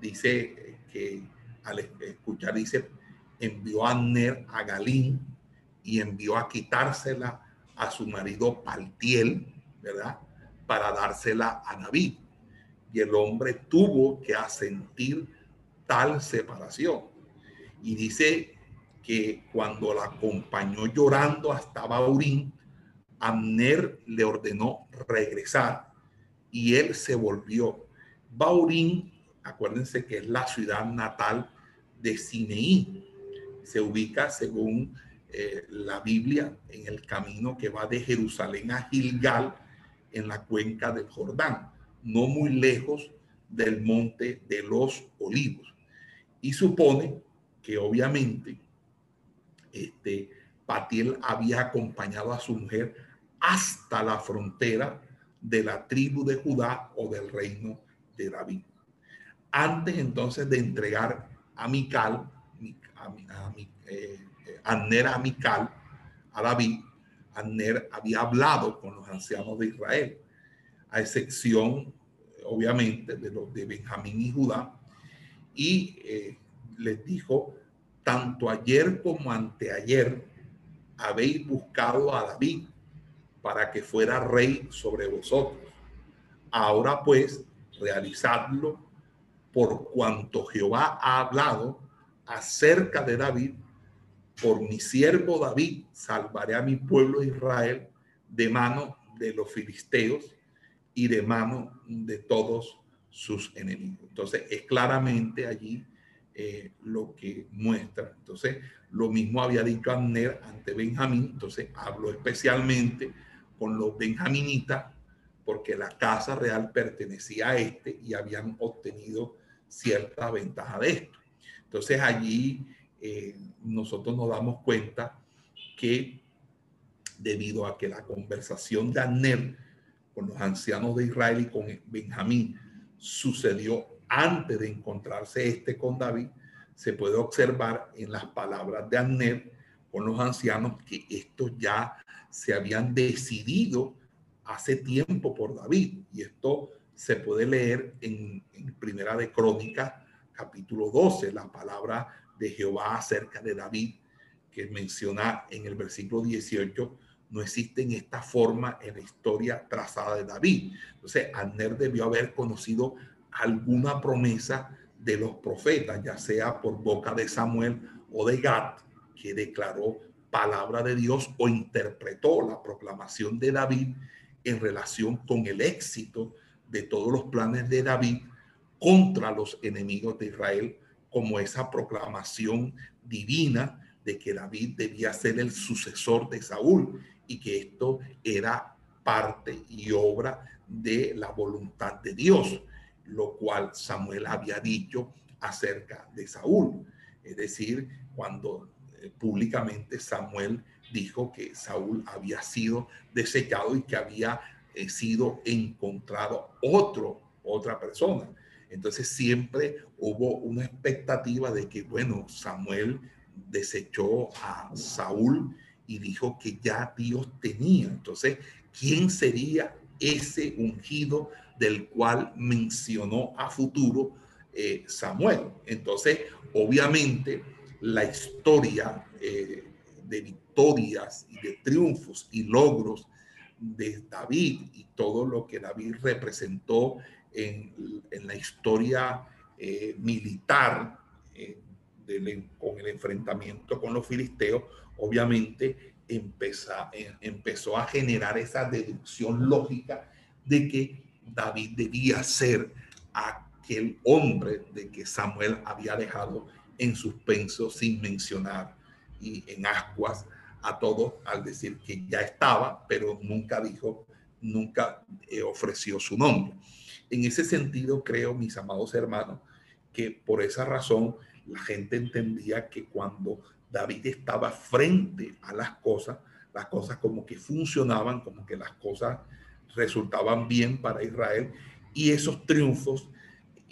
Speaker 1: dice que al escuchar, dice, envió a Ner a Galín y envió a quitársela a su marido Paltiel, ¿verdad? Para dársela a David. Y el hombre tuvo que asentir tal separación. Y dice que cuando la acompañó llorando hasta Baurín, Amner le ordenó regresar y él se volvió. Baurín, acuérdense que es la ciudad natal de Sineí. Se ubica según eh, la Biblia en el camino que va de Jerusalén a Gilgal en la cuenca del Jordán, no muy lejos del monte de los olivos. Y supone que obviamente este, Patiel había acompañado a su mujer hasta la frontera de la tribu de Judá o del reino de David. Antes entonces de entregar a Mical, a, a, eh, Anner amical a David, Anner había hablado con los ancianos de Israel, a excepción, obviamente, de los de Benjamín y Judá, y eh, les dijo, tanto ayer como anteayer habéis buscado a David para que fuera rey sobre vosotros. Ahora pues, realizadlo por cuanto Jehová ha hablado acerca de David por mi siervo David salvaré a mi pueblo Israel de mano de los filisteos y de mano de todos sus enemigos. Entonces es claramente allí eh, lo que muestra. Entonces lo mismo había dicho Abner ante Benjamín, entonces habló especialmente con los benjaminitas porque la casa real pertenecía a este y habían obtenido cierta ventaja de esto. Entonces allí eh, nosotros nos damos cuenta que debido a que la conversación de Anel con los ancianos de Israel y con Benjamín sucedió antes de encontrarse este con David, se puede observar en las palabras de Abner con los ancianos que estos ya se habían decidido hace tiempo por David. Y esto se puede leer en, Primera de Crónicas, capítulo 12, la palabra de Jehová acerca de David, que menciona en el versículo 18, no existe en esta forma en la historia trazada de David. Entonces, Abner debió haber conocido alguna promesa de los profetas, ya sea por boca de Samuel o de Gad, que declaró palabra de Dios o interpretó la proclamación de David en relación con el éxito de todos los planes de David contra los enemigos de Israel, como esa proclamación divina de que David debía ser el sucesor de Saúl y que esto era parte y obra de la voluntad de Dios, lo cual Samuel había dicho acerca de Saúl. Es decir, cuando públicamente Samuel dijo que Saúl había sido desechado y que había eh, sido encontrado otro, otra persona. Entonces siempre hubo una expectativa de que, bueno, Samuel desechó a Saúl y dijo que ya Dios tenía. Entonces, ¿quién sería ese ungido del cual mencionó a futuro eh, Samuel? Entonces, obviamente, la historia eh, de victorias y de triunfos y logros de David y todo lo que David representó en, la historia eh, militar con el enfrentamiento con los filisteos, obviamente empezó a generar esa deducción lógica de que David debía ser aquel hombre de que Samuel había dejado en suspenso sin mencionar y en ascuas a todos al decir que ya estaba, pero nunca dijo, nunca eh, ofreció su nombre. En ese sentido, creo, mis amados hermanos, que por esa razón la gente entendía que cuando David estaba frente a las cosas, las cosas como que funcionaban, como que las cosas resultaban bien para Israel y esos triunfos.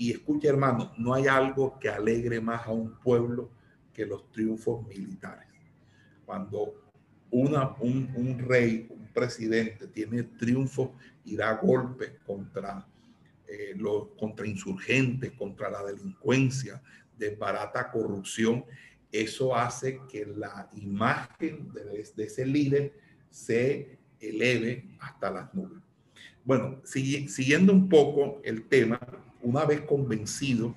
Speaker 1: Y escucha hermano, no hay algo que alegre más a un pueblo que los triunfos militares. Cuando un, un rey, un presidente tiene triunfos y da golpes contra eh, los contra insurgentes, contra la delincuencia, barata corrupción, eso hace que la imagen de, ese líder se eleve hasta las nubes. Bueno, siguiendo un poco el tema, una vez convencidos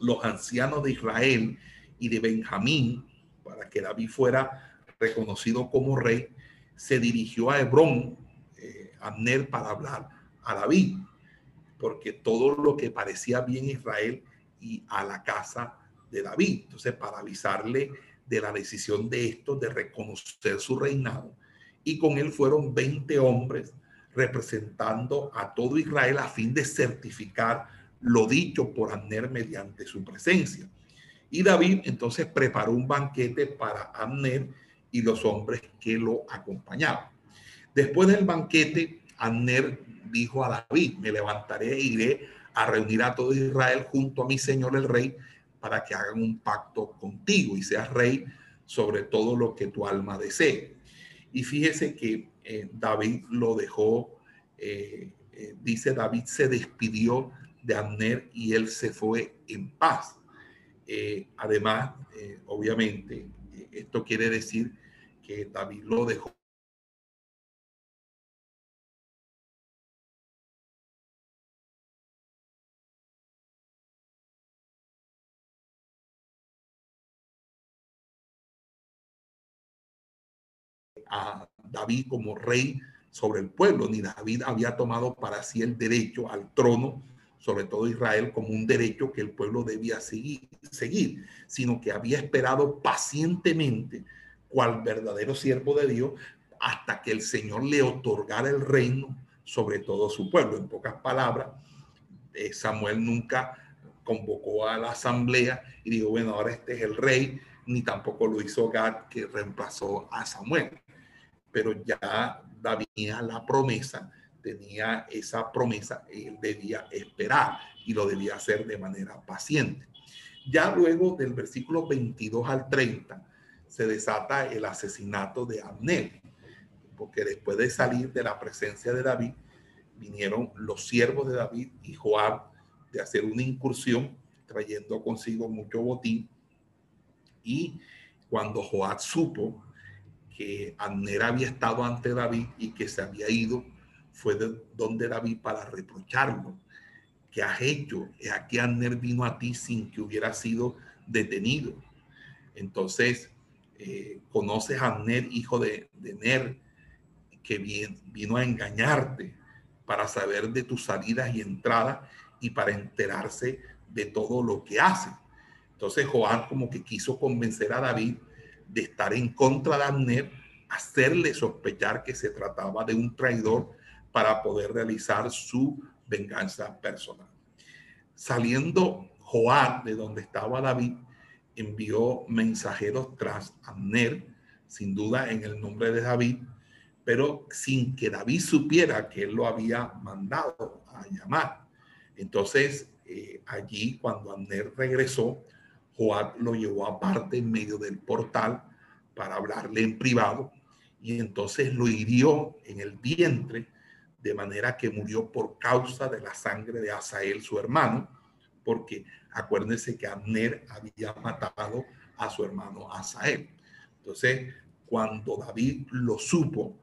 Speaker 1: los ancianos de Israel y de Benjamín, para que David fuera reconocido como rey, se dirigió a Hebrón, eh, Abner, para hablar a David, porque todo lo que parecía bien Israel y a la casa de David. Entonces, para avisarle de la decisión de esto de reconocer su reinado. Y con él fueron 20 hombres representando a todo Israel a fin de certificar lo dicho por Abner mediante su presencia. Y David entonces preparó un banquete para Abner y los hombres que lo acompañaban. Después del banquete, Abner dijo a David, me levantaré e iré a reunir a todo Israel junto a mi Señor el Rey para que hagan un pacto contigo y seas rey sobre todo lo que tu alma desee. Y fíjese que eh, David lo dejó, eh, eh, dice David se despidió de Abner y él se fue en paz. además, obviamente, esto quiere decir que David lo dejó a David como rey sobre el pueblo, ni David había tomado para sí el derecho al trono, sobre todo Israel, como un derecho que el pueblo debía seguir, seguir sino que había esperado pacientemente, cual verdadero siervo de Dios, hasta que el Señor le otorgara el reino sobre todo su pueblo. En pocas palabras, eh, Samuel nunca convocó a la asamblea y dijo, bueno, ahora este es el rey, ni tampoco lo hizo Gad, que reemplazó a Samuel pero ya tenía la promesa tenía esa promesa, él debía esperar y lo debía hacer de manera paciente. Ya luego del versículo 22 al 30 se desata el asesinato de Abner, porque después de salir de la presencia de David, vinieron los siervos de David y Joab de hacer una incursión trayendo consigo mucho botín. Y cuando Joab supo que Abner había estado ante David y que se había ido, fue de donde David para reprocharlo. ¿Qué has hecho? Es aquí Abner vino a ti sin que hubiera sido detenido. Entonces, eh, conoces a Abner, hijo de, de Ner, que vino a engañarte para saber de tus salidas y entradas y para enterarse de todo lo que hace. Entonces Joab como que quiso convencer a David de estar en contra de Abner, hacerle sospechar que se trataba de un traidor para poder realizar su venganza personal. Saliendo Joab de donde estaba David, envió mensajeros tras Abner, sin duda en el nombre de David, pero sin que David supiera que él lo había mandado a llamar. Entonces, eh, allí cuando Abner regresó, Joab lo llevó aparte en medio del portal para hablarle en privado y entonces lo hirió en el vientre de manera que murió por causa de la sangre de Asael, su hermano, porque acuérdense que Abner había matado a su hermano Asael. Entonces, cuando David lo supo,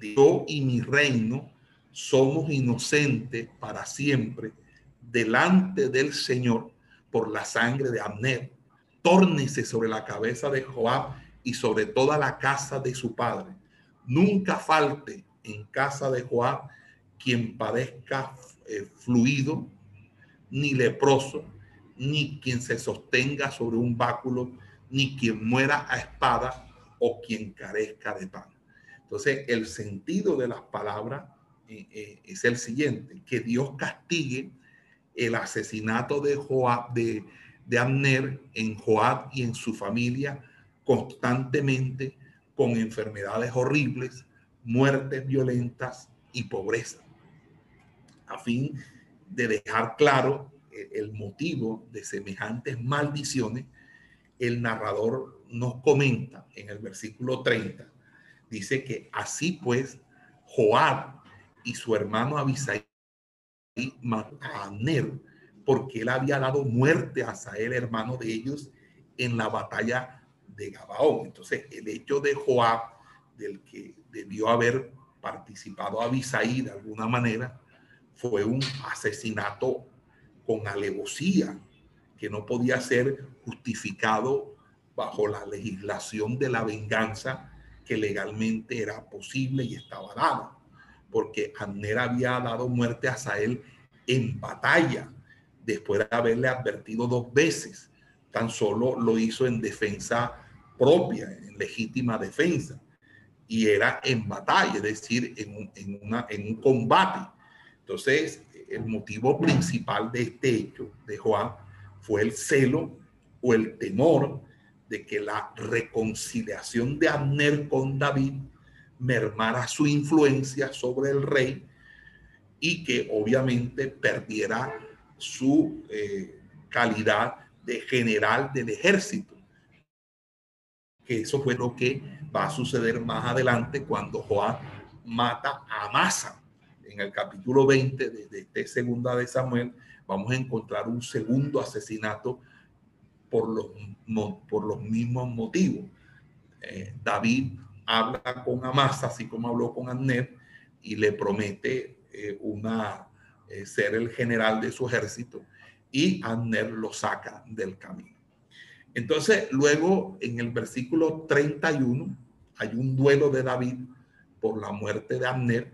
Speaker 1: yo y mi reino somos inocentes para siempre delante del Señor por la sangre de Abner. Tórnese sobre la cabeza de Joab y sobre toda la casa de su padre. Nunca falte en casa de Joab quien padezca eh, fluido, ni leproso, ni quien se sostenga sobre un báculo, ni quien muera a espada o quien carezca de pan. Entonces, el sentido de las palabras eh, eh, es el siguiente, que Dios castigue el asesinato de Joab, de, de Abner en Joab y en su familia constantemente con enfermedades horribles, muertes violentas y pobreza. A fin de dejar claro el motivo de semejantes maldiciones, el narrador nos comenta en el versículo 30 dice que así pues Joab y su hermano Abisai a Ner porque él había dado muerte a Sael, hermano de ellos, en la batalla de Gabaón. Entonces, el hecho de Joab, del que debió haber participado Abisai de alguna manera, fue un asesinato con alevosía que no podía ser justificado bajo la legislación de la venganza que legalmente era posible y estaba dado, porque Abner había dado muerte a Sael en batalla, después de haberle advertido dos veces, tan solo lo hizo en defensa propia, en legítima defensa, y era en batalla, es decir, en un, combate. Entonces, el motivo principal de este hecho de Juan fue el celo o el temor de que la reconciliación de Abner con David mermara su influencia sobre el rey y que obviamente perdiera su eh, calidad de general del ejército. Que eso fue lo que va a suceder más adelante cuando Joab mata a Amasa. En el capítulo 20 de, de, de segunda de Samuel vamos a encontrar un segundo asesinato por los, por los mismos motivos. Eh, David habla con Amasa, así como habló con Abner, y le promete eh, una, eh, ser el general de su ejército, y Abner lo saca del camino. Entonces, luego en el versículo 31 hay un duelo de David por la muerte de Abner.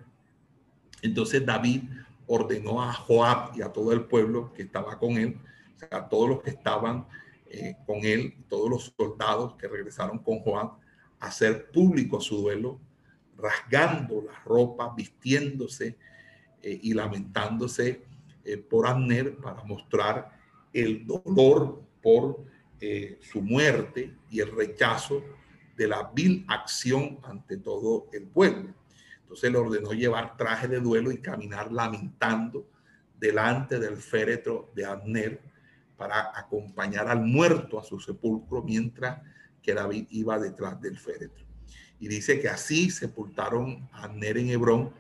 Speaker 1: Entonces David ordenó a Joab y a todo el pueblo que estaba con él, a todos los que estaban eh, con él, todos los soldados que regresaron con a hacer público su duelo, rasgando la ropa, vistiéndose eh, y lamentándose eh, por Abner para mostrar el dolor por su muerte y el rechazo de la vil acción ante todo el pueblo. Entonces le ordenó llevar traje de duelo y caminar lamentando delante del féretro de Abner para acompañar al muerto a su sepulcro mientras que David iba detrás del féretro. Y dice que así sepultaron a Abner en Hebrón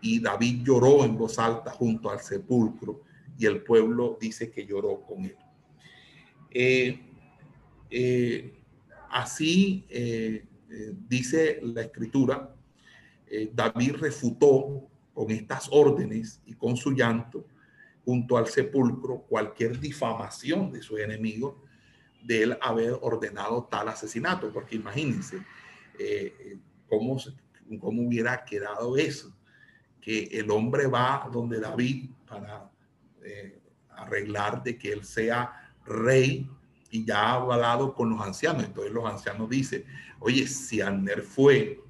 Speaker 1: y David lloró en voz alta junto al sepulcro y el pueblo dice que lloró con él. Eh, eh, así eh, dice la escritura, David refutó con estas órdenes y con su llanto junto al sepulcro cualquier difamación de su enemigo de él haber ordenado tal asesinato, porque imagínense cómo, cómo hubiera quedado eso, que el hombre va donde David para eh, arreglar de que él sea rey y ya ha hablado con los ancianos. Entonces los ancianos dicen, oye, si Abner fue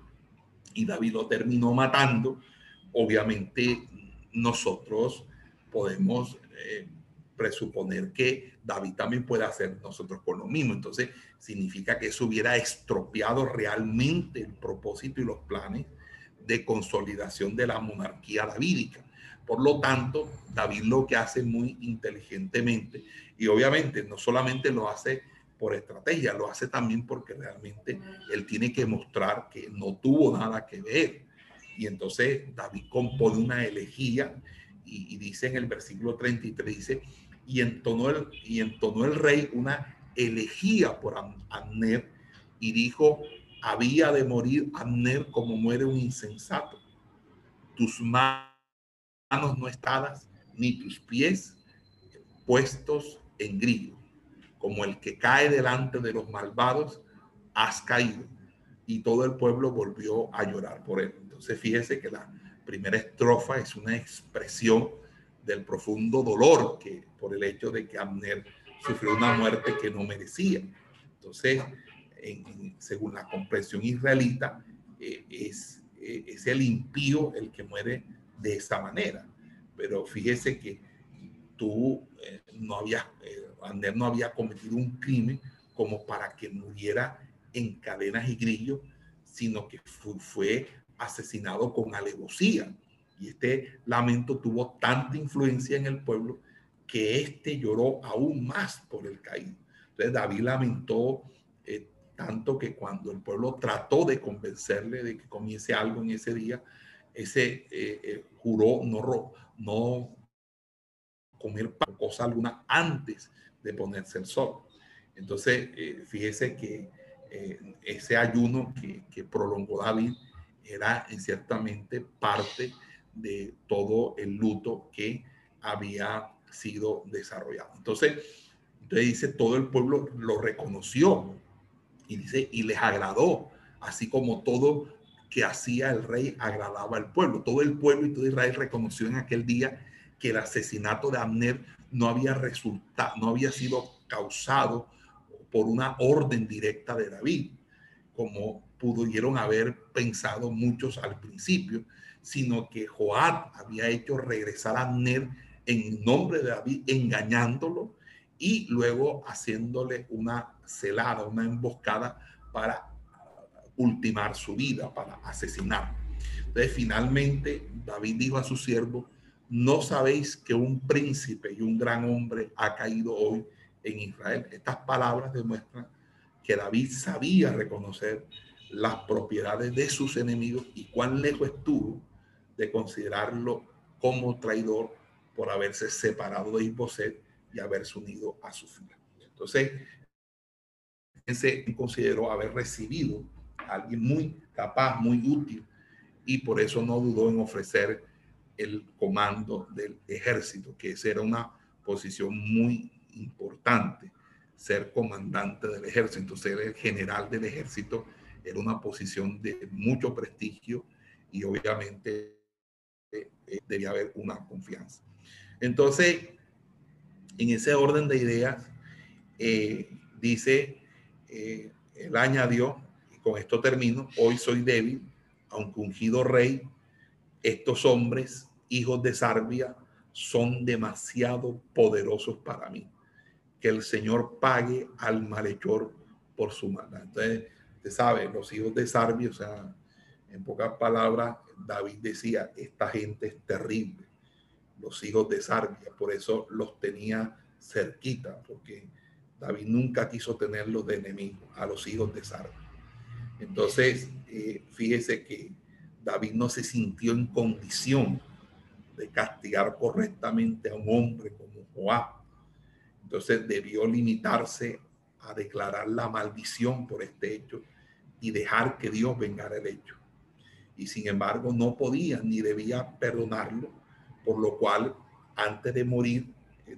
Speaker 1: y David lo terminó matando, obviamente nosotros podemos eh, presuponer que David también puede hacer nosotros con lo mismo. Entonces significa que eso hubiera estropeado realmente el propósito y los planes de consolidación de la monarquía davídica. Por lo tanto, David lo que hace muy inteligentemente y obviamente no solamente lo hace por estrategia, lo hace también porque realmente él tiene que mostrar que no tuvo nada que ver. Y entonces David compone una elegía y, dice en el versículo 33, dice, y entonó el, y entonó el rey una elegía por Amner y dijo, había de morir Amner como muere un insensato. Tus manos manos no estadas, ni tus pies puestos en grillo. Como el que cae delante de los malvados, has caído. Y todo el pueblo volvió a llorar por él. Entonces fíjese que la primera estrofa es una expresión del profundo dolor que por el hecho de que Abner sufrió una muerte que no merecía. Entonces, según la comprensión israelita, eh, es, eh, es el impío el que muere de esa manera. Pero fíjese que tú eh, no habías, eh, Ander no había cometido un crimen como para que muriera en cadenas y grillos, sino que fue, asesinado con alevosía. Y este lamento tuvo tanta influencia en el pueblo que éste lloró aún más por el caído. Entonces David lamentó eh, tanto que cuando el pueblo trató de convencerle de que comiese algo en ese día, ese eh, eh, juró no, no comer cosa alguna antes de ponerse el sol. Entonces, eh, fíjese que ese ayuno que, que, prolongó David era en ciertamente parte de todo el luto que había sido desarrollado. Entonces, entonces dice, todo el pueblo lo reconoció y dice, y les agradó, así como todo que hacía el rey agradaba al pueblo. Todo el pueblo y todo Israel reconoció en aquel día que el asesinato de Abner no había resultado, no había sido causado por una orden directa de David, como pudieron haber pensado muchos al principio, sino que Joab había hecho regresar a Abner en nombre de David, engañándolo y luego haciéndole una celada, una emboscada para ultimar su vida, para asesinar. Entonces, finalmente, David dijo a su siervo, no sabéis que un príncipe y un gran hombre ha caído hoy en Israel. Estas palabras demuestran que David sabía reconocer las propiedades de sus enemigos y cuán lejos estuvo de considerarlo como traidor por haberse separado de Isboset y haberse unido a su fila. Entonces, se consideró haber recibido alguien muy capaz, muy útil, y por eso no dudó en ofrecer el comando del ejército, que era una posición muy importante, ser comandante del ejército, ser el general del ejército, era una posición de mucho prestigio y obviamente eh, eh, debía haber una confianza. Entonces, en ese orden de ideas, eh, dice, él añadió con esto termino, hoy soy débil, aunque ungido rey, estos hombres, hijos de Sarbia, son demasiado poderosos para mí. Que el Señor pague al malhechor por su maldad. Entonces, usted sabe, los hijos de Sarbia, o sea, En pocas palabras, David decía, esta gente es terrible, los hijos de Sarbia, por eso los tenía cerquita, porque David nunca quiso tenerlos de enemigos a los hijos de Sarbia. Entonces, eh, fíjese que David no se sintió en condición de castigar correctamente a un hombre como Joab. Entonces debió limitarse a declarar la maldición por este hecho y dejar que Dios vengara el hecho. Y sin embargo no podía ni debía perdonarlo, por lo cual antes de morir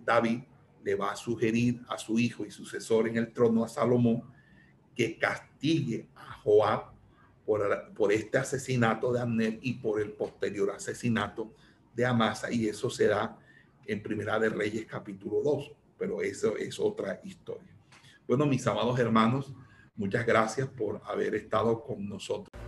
Speaker 1: David le va a sugerir a su hijo y sucesor en el trono a Salomón que castigue a Joab por, por este asesinato de Amner y por el posterior asesinato de Amasa y eso será en Primera de Reyes capítulo 2, pero eso es otra historia. Bueno, mis amados hermanos, muchas gracias por haber estado con nosotros.